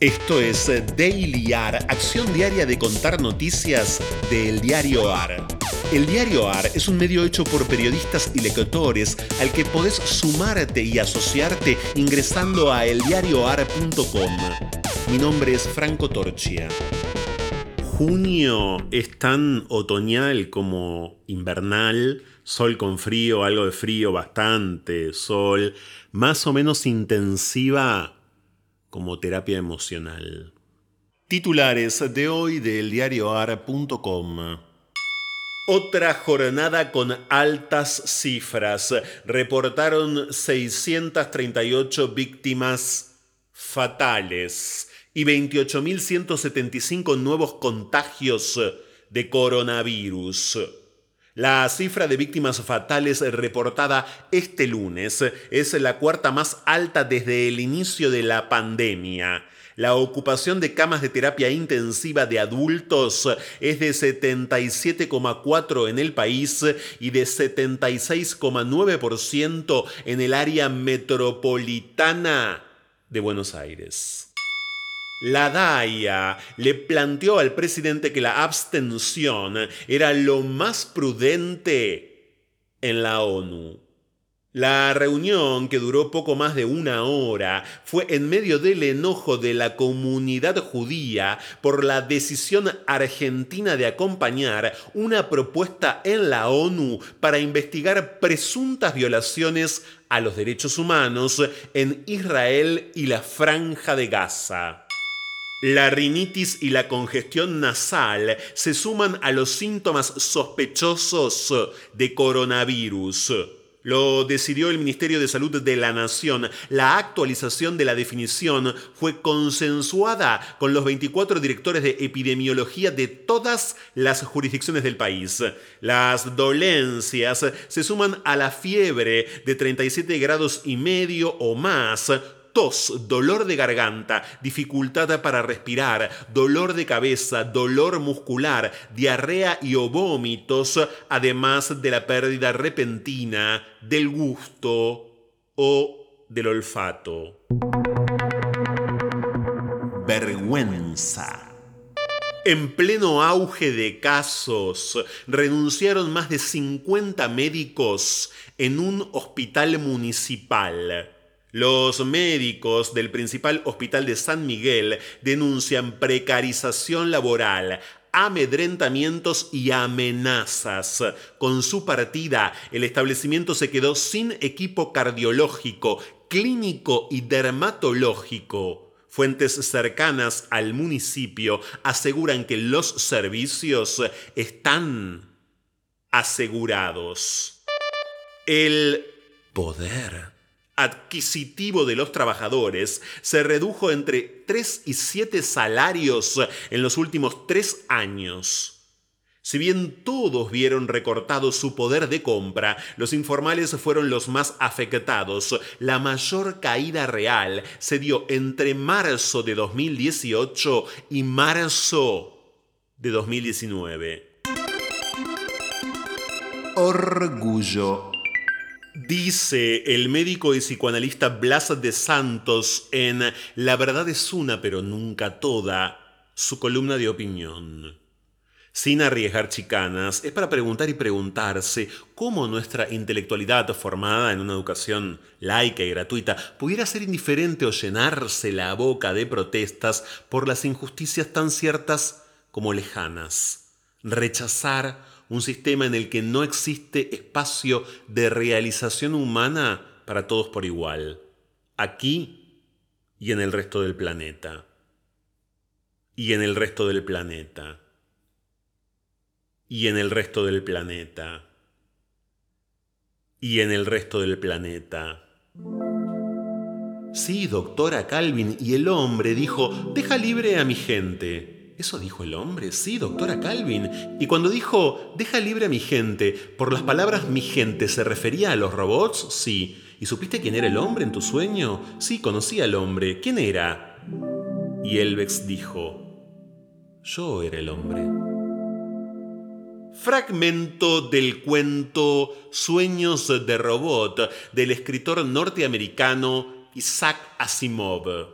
Esto es Daily AR, acción diaria de contar noticias del diario AR. El diario AR es un medio hecho por periodistas y lectores al que podés sumarte y asociarte ingresando a eldiarioar.com. Mi nombre es Franco Torchia. Junio es tan otoñal como invernal, sol con frío, algo de frío, bastante sol, más o menos intensiva como terapia emocional. Titulares de hoy del diarioar.com. Otra jornada con altas cifras. Reportaron 638 víctimas fatales y 28.175 nuevos contagios de coronavirus. La cifra de víctimas fatales reportada este lunes es la cuarta más alta desde el inicio de la pandemia. La ocupación de camas de terapia intensiva de adultos es de 77,4 en el país y de 76,9% en el área metropolitana de Buenos Aires. La DAIA le planteó al presidente que la abstención era lo más prudente en la ONU. La reunión, que duró poco más de una hora, fue en medio del enojo de la comunidad judía por la decisión argentina de acompañar una propuesta en la ONU para investigar presuntas violaciones a los derechos humanos en Israel y la franja de Gaza. La rinitis y la congestión nasal se suman a los síntomas sospechosos de coronavirus. Lo decidió el Ministerio de Salud de la Nación. La actualización de la definición fue consensuada con los 24 directores de epidemiología de todas las jurisdicciones del país. Las dolencias se suman a la fiebre de 37 grados y medio o más, tos, dolor de garganta, dificultad para respirar, dolor de cabeza, dolor muscular, diarrea y o vómitos, además de la pérdida repentina del gusto o del olfato. Vergüenza. En pleno auge de casos, renunciaron más de 50 médicos en un hospital municipal. Los médicos del principal hospital de San Miguel denuncian precarización laboral, amedrentamientos y amenazas. Con su partida, el establecimiento se quedó sin equipo cardiológico, clínico y dermatológico. Fuentes cercanas al municipio aseguran que los servicios están asegurados. El poder adquisitivo de los trabajadores se redujo entre 3 y 7 salarios en los últimos 3 años. Si bien todos vieron recortado su poder de compra, los informales fueron los más afectados. La mayor caída real se dio entre marzo de 2018 y marzo de 2019. Orgullo Dice el médico y psicoanalista Blas de Santos en La verdad es una pero nunca toda, su columna de opinión. Sin arriesgar chicanas, es para preguntar y preguntarse cómo nuestra intelectualidad formada en una educación laica y gratuita pudiera ser indiferente o llenarse la boca de protestas por las injusticias tan ciertas como lejanas. Rechazar un sistema en el que no existe espacio de realización humana para todos por igual, aquí y en el resto del planeta. Y en el resto del planeta. Y en el resto del planeta. Y en el resto del planeta. Sí, doctora Calvin, y el hombre dijo, deja libre a mi gente. ¿Eso dijo el hombre? Sí, doctora Calvin. Y cuando dijo, deja libre a mi gente, por las palabras mi gente, ¿se refería a los robots? Sí. ¿Y supiste quién era el hombre en tu sueño? Sí, conocí al hombre. ¿Quién era? Y Elvex dijo, yo era el hombre. Fragmento del cuento Sueños de Robot del escritor norteamericano Isaac Asimov.